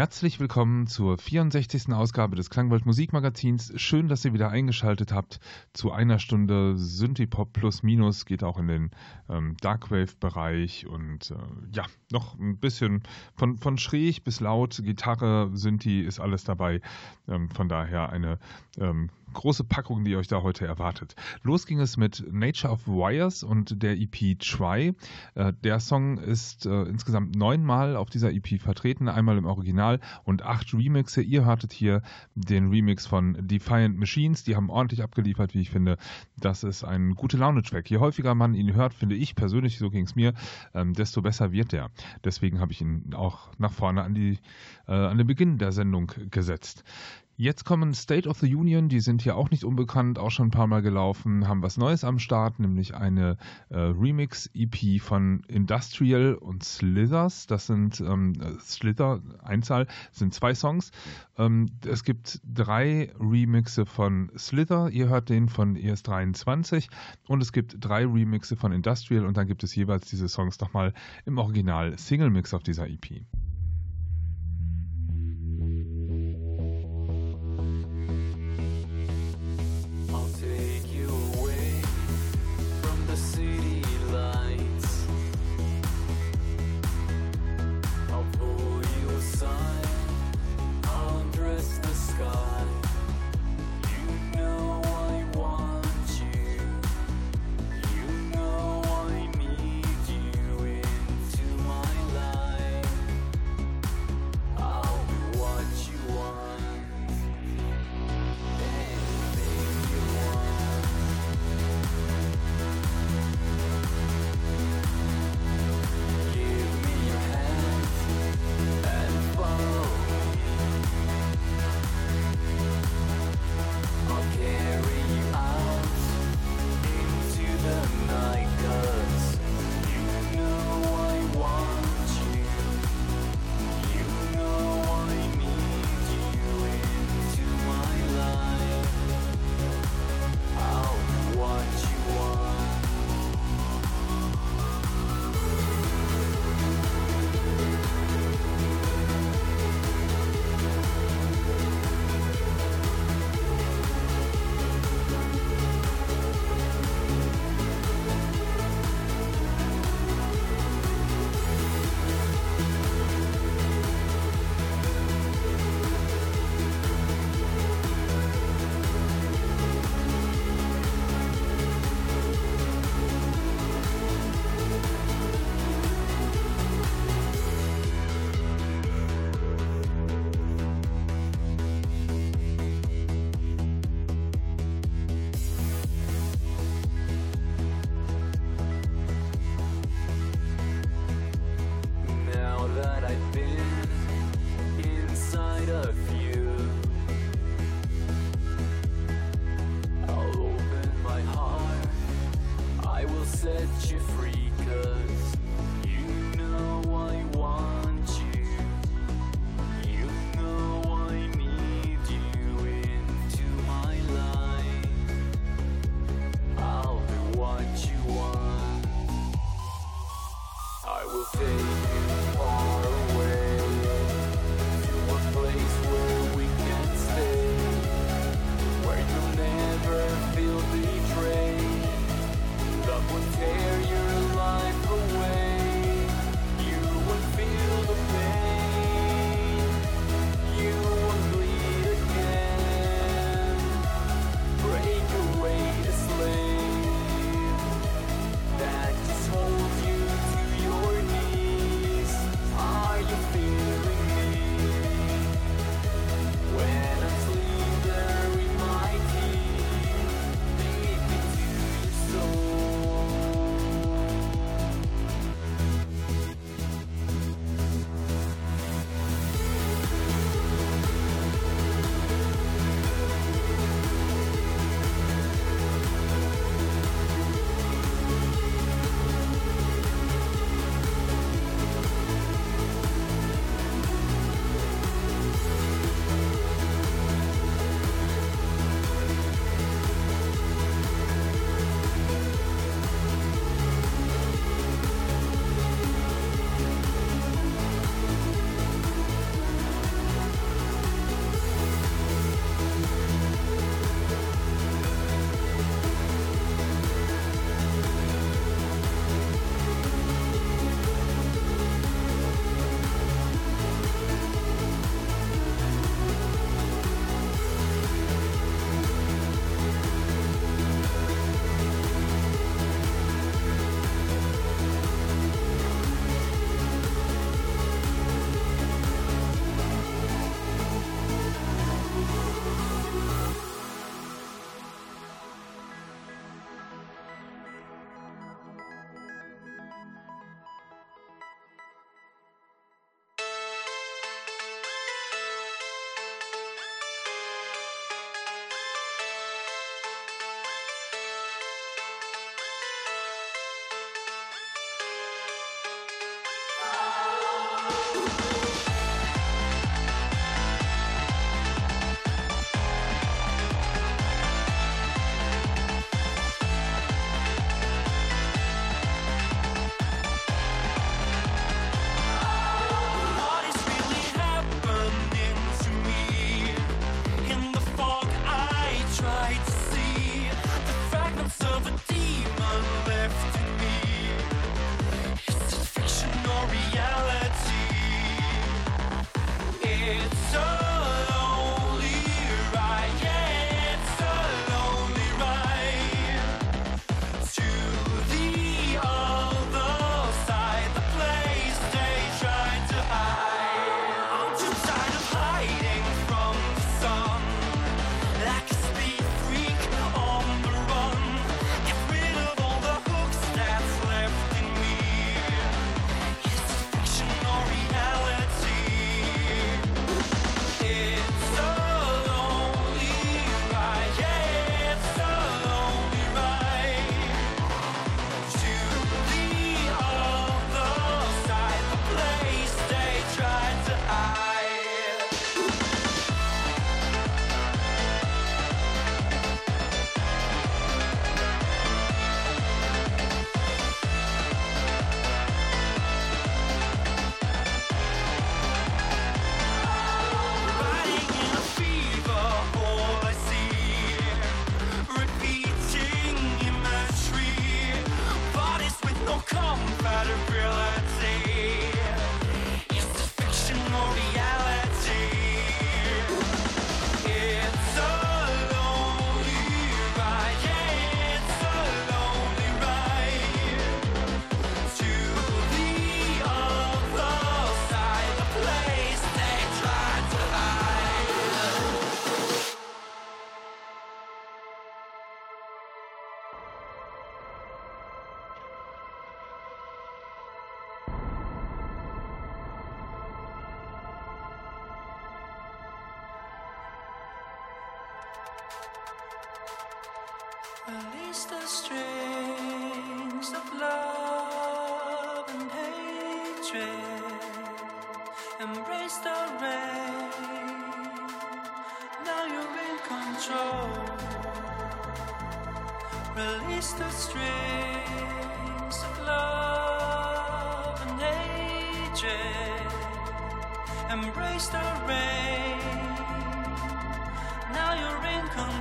Herzlich willkommen zur 64. Ausgabe des Klangwald Musikmagazins. Schön, dass ihr wieder eingeschaltet habt zu einer Stunde Synthipop plus minus. Geht auch in den ähm, Darkwave-Bereich und äh, ja, noch ein bisschen von, von schräg bis laut. Gitarre, Synthi ist alles dabei. Ähm, von daher eine ähm, große Packung, die euch da heute erwartet. Los ging es mit Nature of Wires und der EP Try. Äh, der Song ist äh, insgesamt neunmal auf dieser EP vertreten, einmal im Original und acht Remixe. Ihr hörtet hier den Remix von Defiant Machines. Die haben ordentlich abgeliefert, wie ich finde. Das ist ein gute Laune-Track. Je häufiger man ihn hört, finde ich persönlich, so ging es mir, ähm, desto besser wird der. Deswegen habe ich ihn auch nach vorne an, die, äh, an den Beginn der Sendung gesetzt. Jetzt kommen State of the Union, die sind hier auch nicht unbekannt, auch schon ein paar Mal gelaufen, haben was Neues am Start, nämlich eine äh, Remix-EP von Industrial und Slithers. Das sind ähm, Slither, Einzahl, sind zwei Songs. Ähm, es gibt drei Remixe von Slither, ihr hört den von ES23 und es gibt drei Remixe von Industrial und dann gibt es jeweils diese Songs nochmal im Original Single-Mix auf dieser EP.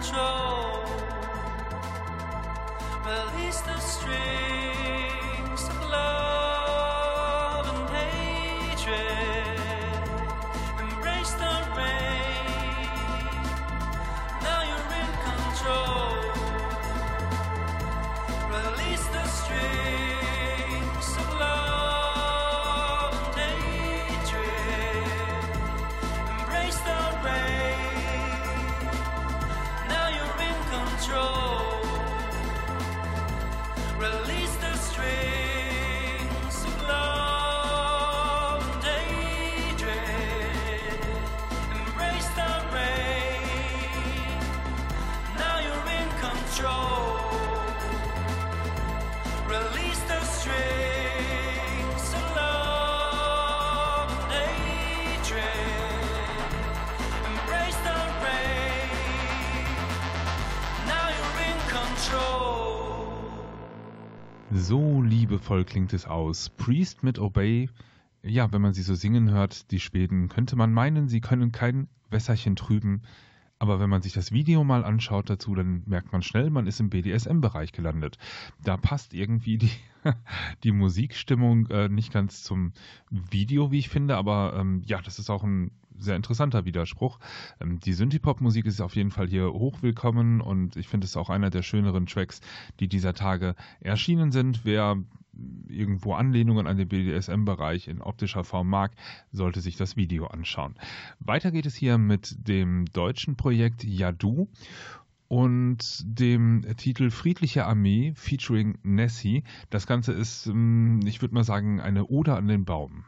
Control. Release the strings So liebevoll klingt es aus. Priest mit Obey. Ja, wenn man sie so singen hört, die Schweden, könnte man meinen, sie können kein Wässerchen trüben. Aber wenn man sich das Video mal anschaut dazu, dann merkt man schnell, man ist im BDSM-Bereich gelandet. Da passt irgendwie die, die Musikstimmung äh, nicht ganz zum Video, wie ich finde, aber ähm, ja, das ist auch ein sehr interessanter Widerspruch. Ähm, die Synthie-Pop-Musik ist auf jeden Fall hier hochwillkommen und ich finde es auch einer der schöneren Tracks, die dieser Tage erschienen sind. Wer irgendwo Anlehnungen an den BDSM-Bereich in optischer Form mag, sollte sich das Video anschauen. Weiter geht es hier mit dem deutschen Projekt Yadu und dem Titel Friedliche Armee featuring Nessie. Das Ganze ist, ähm, ich würde mal sagen, eine Ode an den Baum.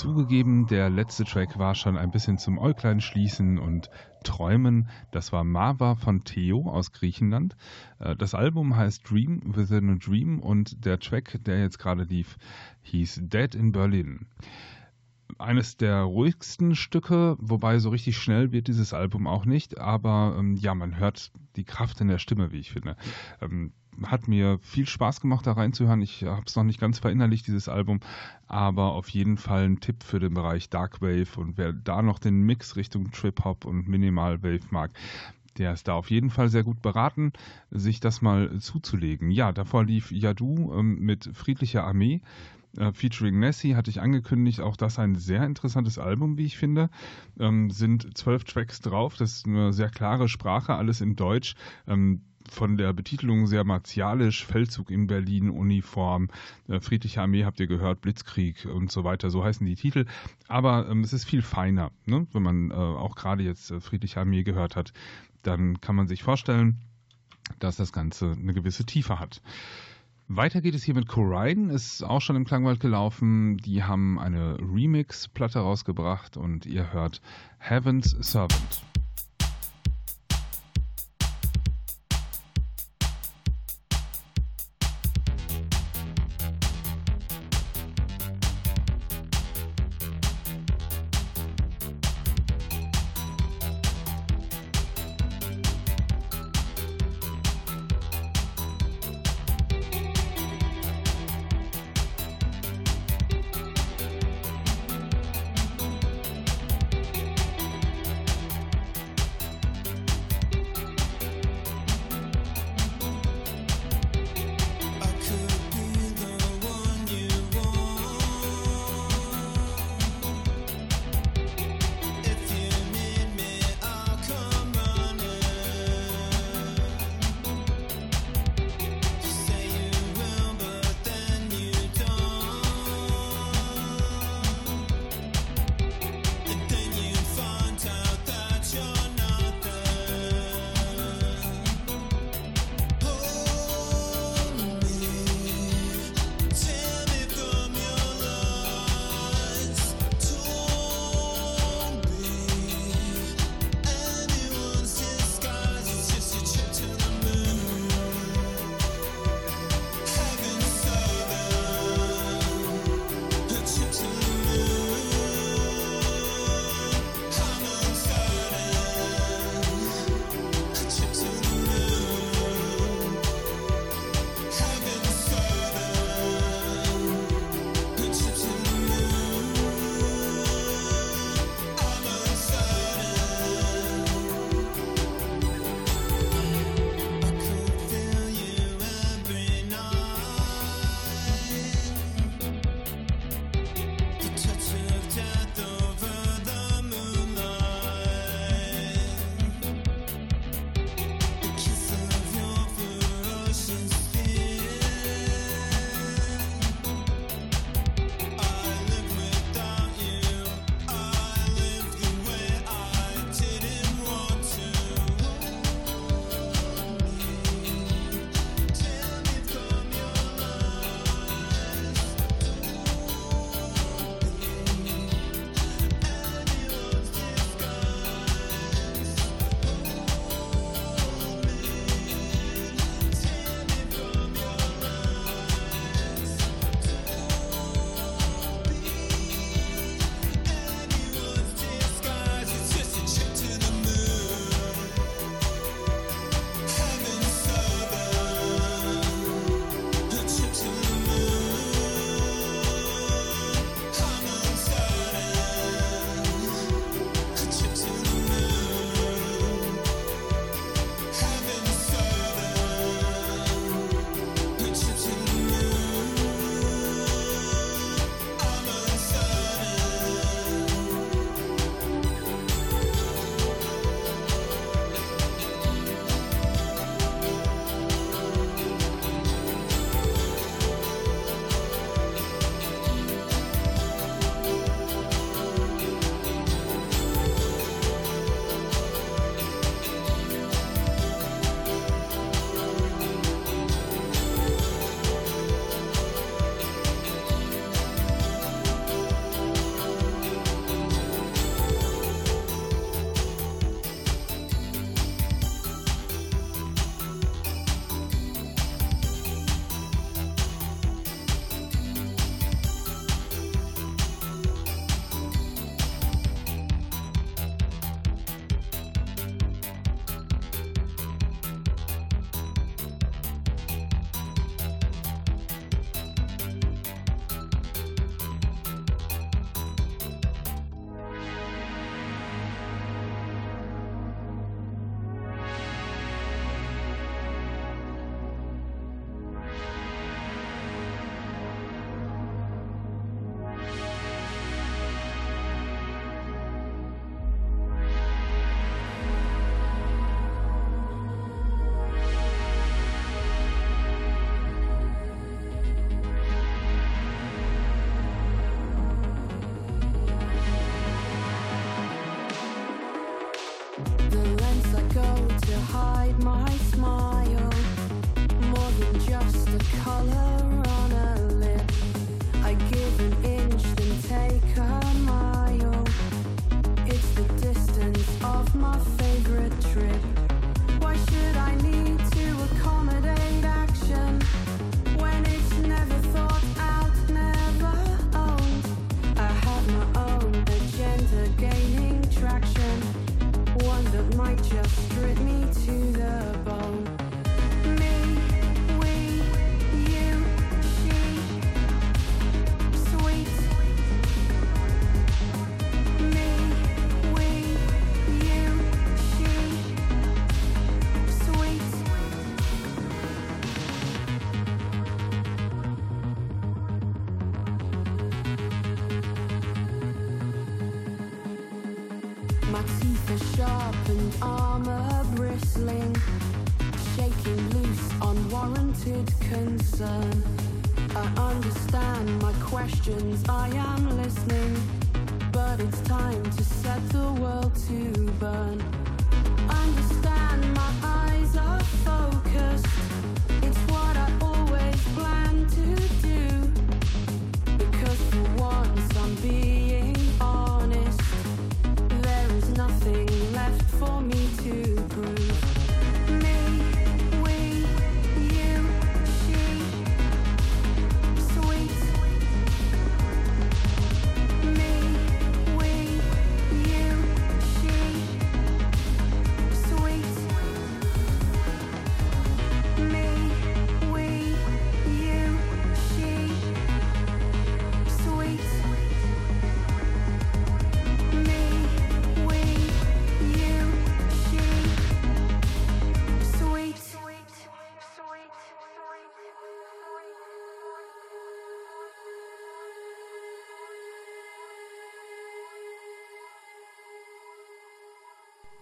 Zugegeben, der letzte Track war schon ein bisschen zum Äuglein schließen und träumen. Das war Mava von Theo aus Griechenland. Äh, das Album heißt Dream Within a Dream und der Track, der jetzt gerade lief, hieß Dead in Berlin eines der ruhigsten Stücke, wobei so richtig schnell wird dieses Album auch nicht, aber ähm, ja, man hört die Kraft in der Stimme, wie ich finde. Ähm, hat mir viel Spaß gemacht, da reinzuhören. Ich habe es noch nicht ganz verinnerlicht, dieses Album, aber auf jeden Fall ein Tipp für den Bereich Dark Wave und wer da noch den Mix Richtung Trip Hop und Minimal Wave mag, der ist da auf jeden Fall sehr gut beraten, sich das mal zuzulegen. Ja, davor lief Yadu ähm, mit Friedlicher Armee. Äh, featuring Nessie hatte ich angekündigt, auch das ein sehr interessantes Album, wie ich finde. Ähm, sind zwölf Tracks drauf, das ist eine sehr klare Sprache, alles in Deutsch. Ähm, von der Betitelung sehr martialisch, Feldzug in Berlin, Uniform, äh, Friedliche Armee habt ihr gehört, Blitzkrieg und so weiter, so heißen die Titel. Aber ähm, es ist viel feiner, ne? wenn man äh, auch gerade jetzt äh, Friedliche Armee gehört hat, dann kann man sich vorstellen, dass das Ganze eine gewisse Tiefe hat. Weiter geht es hier mit Corine, ist auch schon im Klangwald gelaufen. Die haben eine Remix-Platte rausgebracht und ihr hört Heaven's Servant.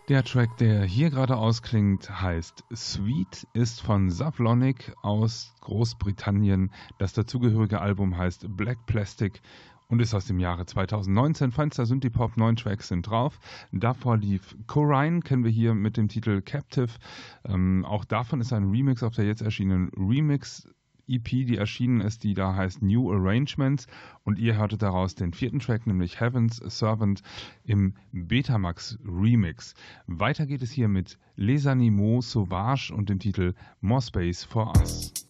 Der Track, der hier gerade ausklingt, heißt Sweet, ist von Savlonic aus Großbritannien. Das dazugehörige Album heißt Black Plastic und ist aus dem Jahre 2019. Feinster Synthie-Pop, neun Tracks sind drauf. Davor lief Corine, kennen wir hier mit dem Titel Captive. Ähm, auch davon ist ein Remix auf der jetzt erschienenen Remix EP, die erschienen ist, die da heißt New Arrangements. Und ihr hörtet daraus den vierten Track, nämlich Heaven's Servant im Betamax Remix. Weiter geht es hier mit Les Animaux Sauvages und dem Titel More Space for Us.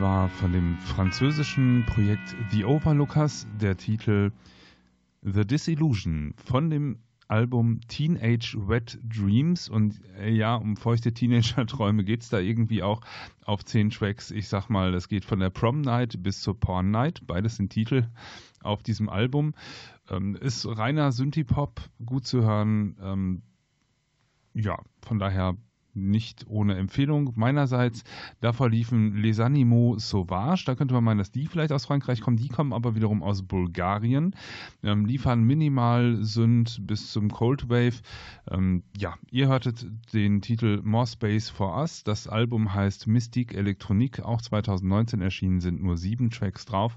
War von dem französischen Projekt The Overlookers der Titel The Disillusion von dem Album Teenage Wet Dreams und äh, ja, um feuchte Teenager-Träume geht es da irgendwie auch auf zehn Tracks. Ich sag mal, das geht von der Prom Night bis zur Porn Night. Beides sind Titel auf diesem Album. Ähm, ist reiner Synthie-Pop, gut zu hören. Ähm, ja, von daher nicht ohne Empfehlung meinerseits. Davor liefen Les Animaux Sauvages, da könnte man meinen, dass die vielleicht aus Frankreich kommen, die kommen aber wiederum aus Bulgarien, ähm, liefern minimal Sünd bis zum Cold Wave. Ähm, ja, ihr hörtet den Titel More Space for Us, das Album heißt Mystique Elektronik, auch 2019 erschienen, sind nur sieben Tracks drauf,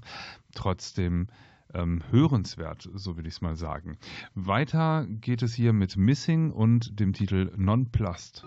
trotzdem ähm, hörenswert, so würde ich es mal sagen. Weiter geht es hier mit Missing und dem Titel Nonplussed.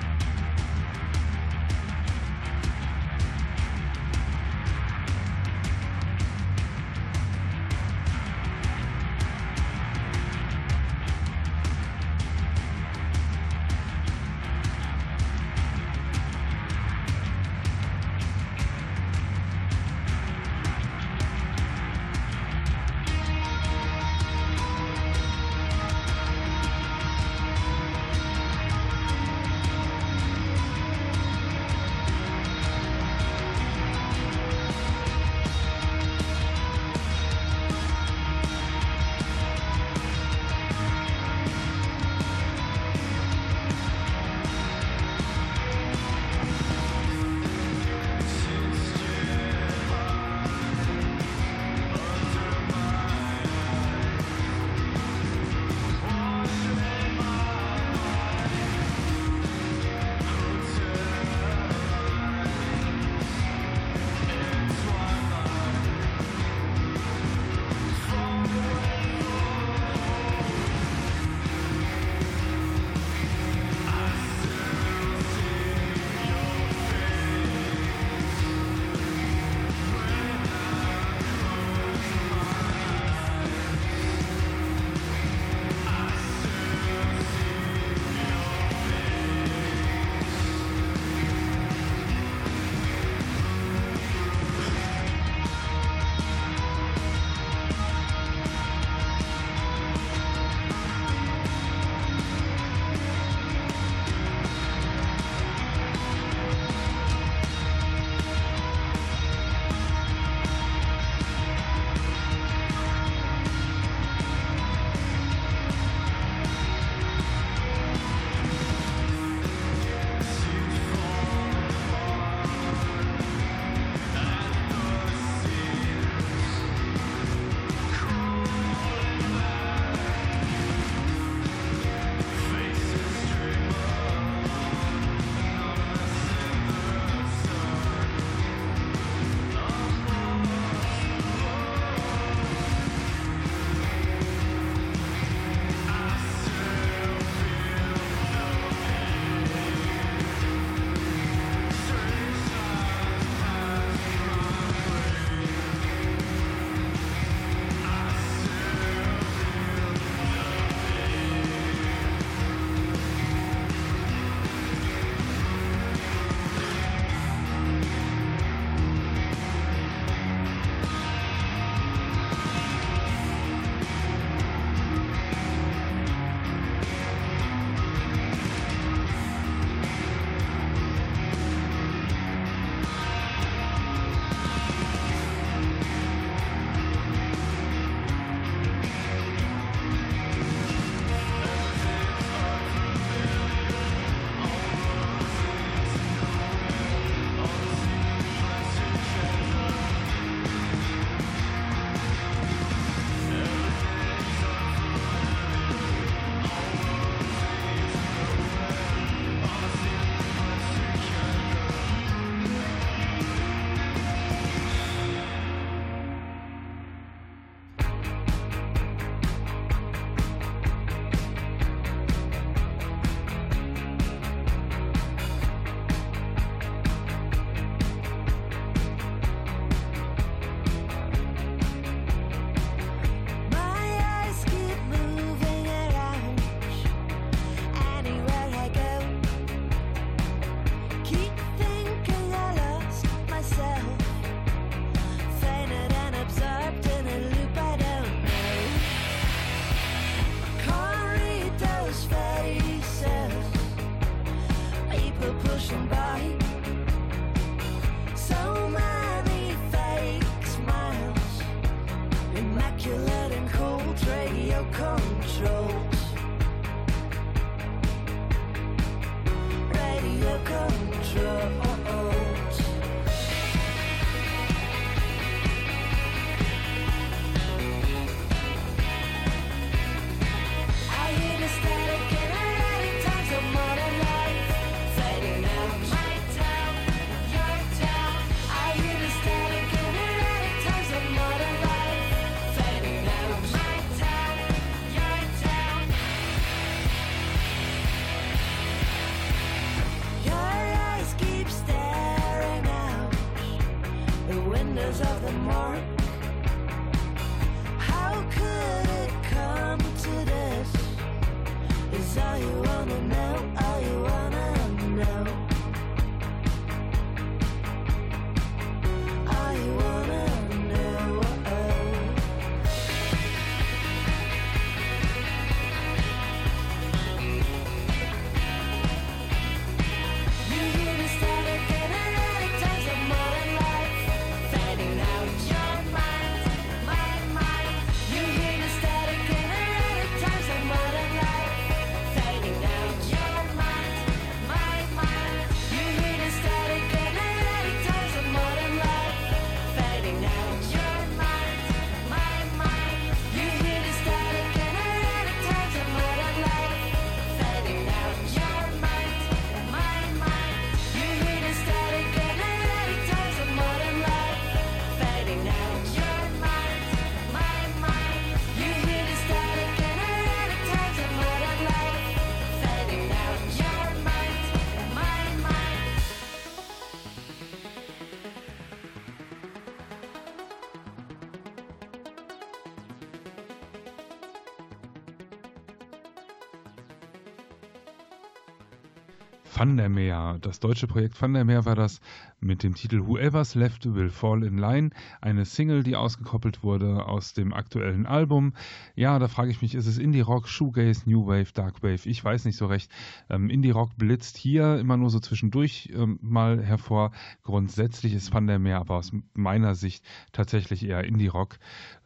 Van. Das deutsche Projekt Van der Meer war das mit dem Titel Whoever's Left Will Fall in Line, eine Single, die ausgekoppelt wurde aus dem aktuellen Album. Ja, da frage ich mich, ist es Indie-Rock, Shoegaze, New Wave, Dark Wave? Ich weiß nicht so recht. Ähm, Indie-Rock blitzt hier immer nur so zwischendurch ähm, mal hervor. Grundsätzlich ist Van der Meer aber aus meiner Sicht tatsächlich eher Indie-Rock.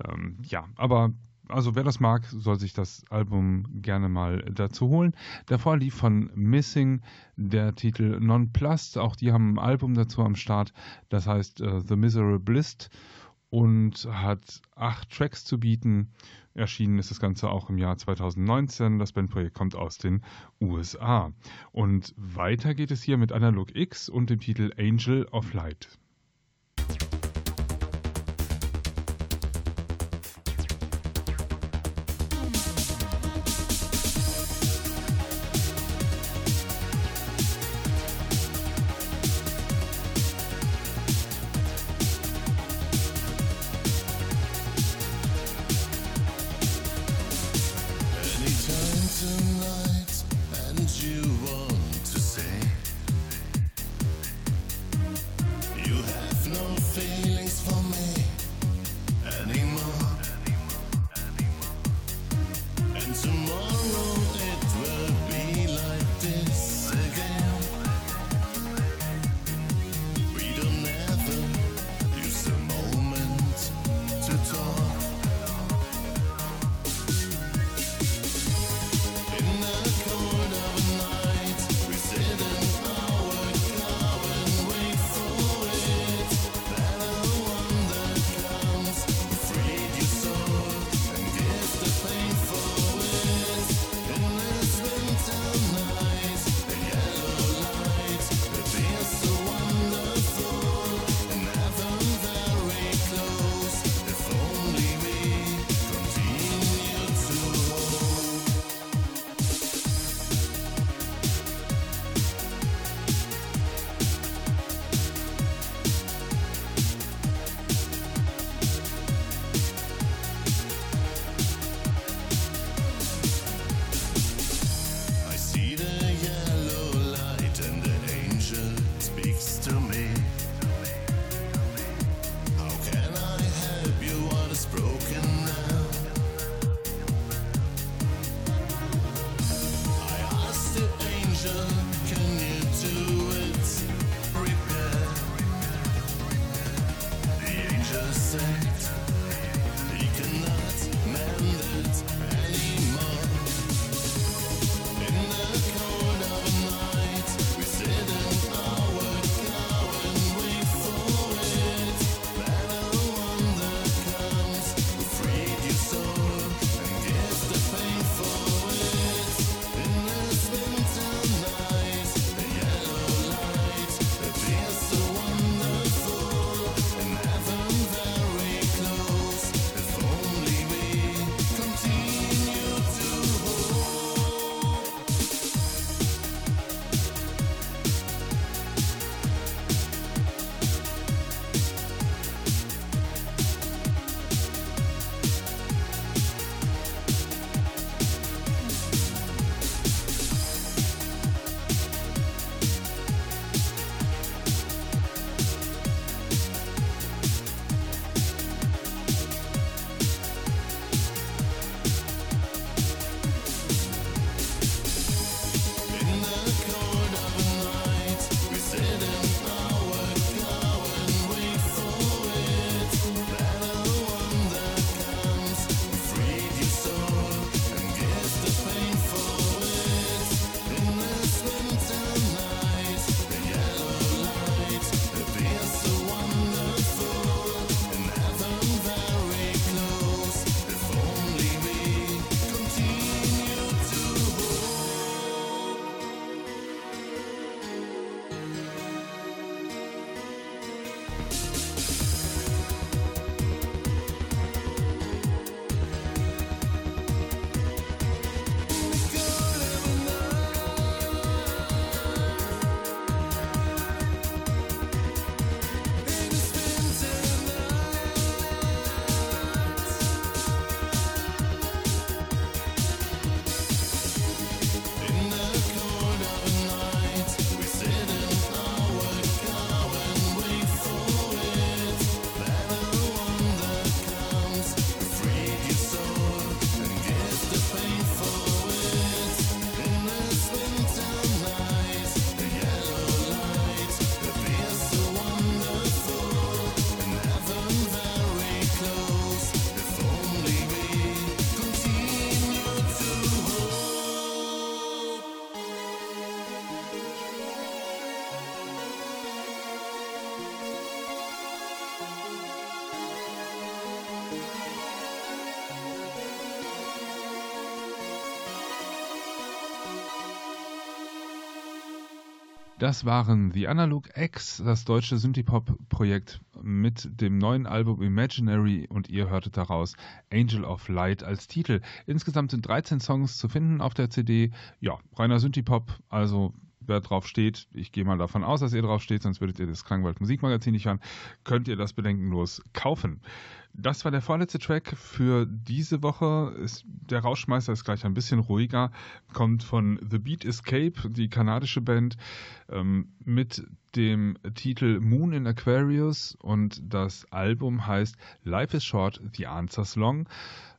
Ähm, ja, aber also wer das mag, soll sich das Album gerne mal dazu holen. Davor lief von Missing der Titel Nonplast. Auch die haben ein Album dazu am Start, das heißt uh, The Miserablist und hat acht Tracks zu bieten. Erschienen ist das Ganze auch im Jahr 2019. Das Bandprojekt kommt aus den USA. Und weiter geht es hier mit Analog X und dem Titel Angel of Light. Das waren The Analog X, das deutsche Synthie-Pop-Projekt mit dem neuen Album Imaginary und ihr hörtet daraus Angel of Light als Titel. Insgesamt sind 13 Songs zu finden auf der CD. Ja, reiner Synthie-Pop, also wer drauf steht, ich gehe mal davon aus, dass ihr drauf steht, sonst würdet ihr das Klangwald Musikmagazin nicht hören, könnt ihr das bedenkenlos kaufen. Das war der vorletzte Track für diese Woche. Ist, der Rauschmeister ist gleich ein bisschen ruhiger, kommt von The Beat Escape, die kanadische Band, ähm, mit dem Titel Moon in Aquarius und das Album heißt Life is Short, The Answers Long.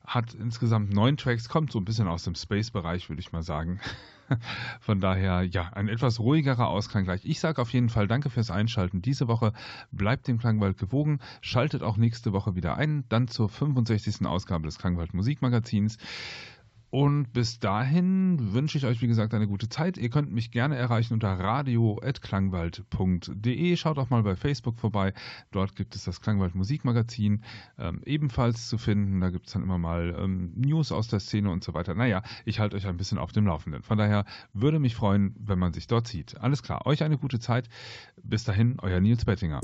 Hat insgesamt neun Tracks, kommt so ein bisschen aus dem Space-Bereich, würde ich mal sagen. Von daher, ja, ein etwas ruhigerer Ausklang gleich. Ich sage auf jeden Fall danke fürs Einschalten diese Woche. Bleibt dem Klangwald gewogen. Schaltet auch nächste Woche wieder ein. Dann zur 65. Ausgabe des Klangwald Musikmagazins. Und bis dahin wünsche ich euch, wie gesagt, eine gute Zeit. Ihr könnt mich gerne erreichen unter radio.klangwald.de. Schaut auch mal bei Facebook vorbei. Dort gibt es das Klangwald Musikmagazin ähm, ebenfalls zu finden. Da gibt es dann immer mal ähm, News aus der Szene und so weiter. Naja, ich halte euch ein bisschen auf dem Laufenden. Von daher würde mich freuen, wenn man sich dort sieht. Alles klar, euch eine gute Zeit. Bis dahin, euer Nils Bettinger.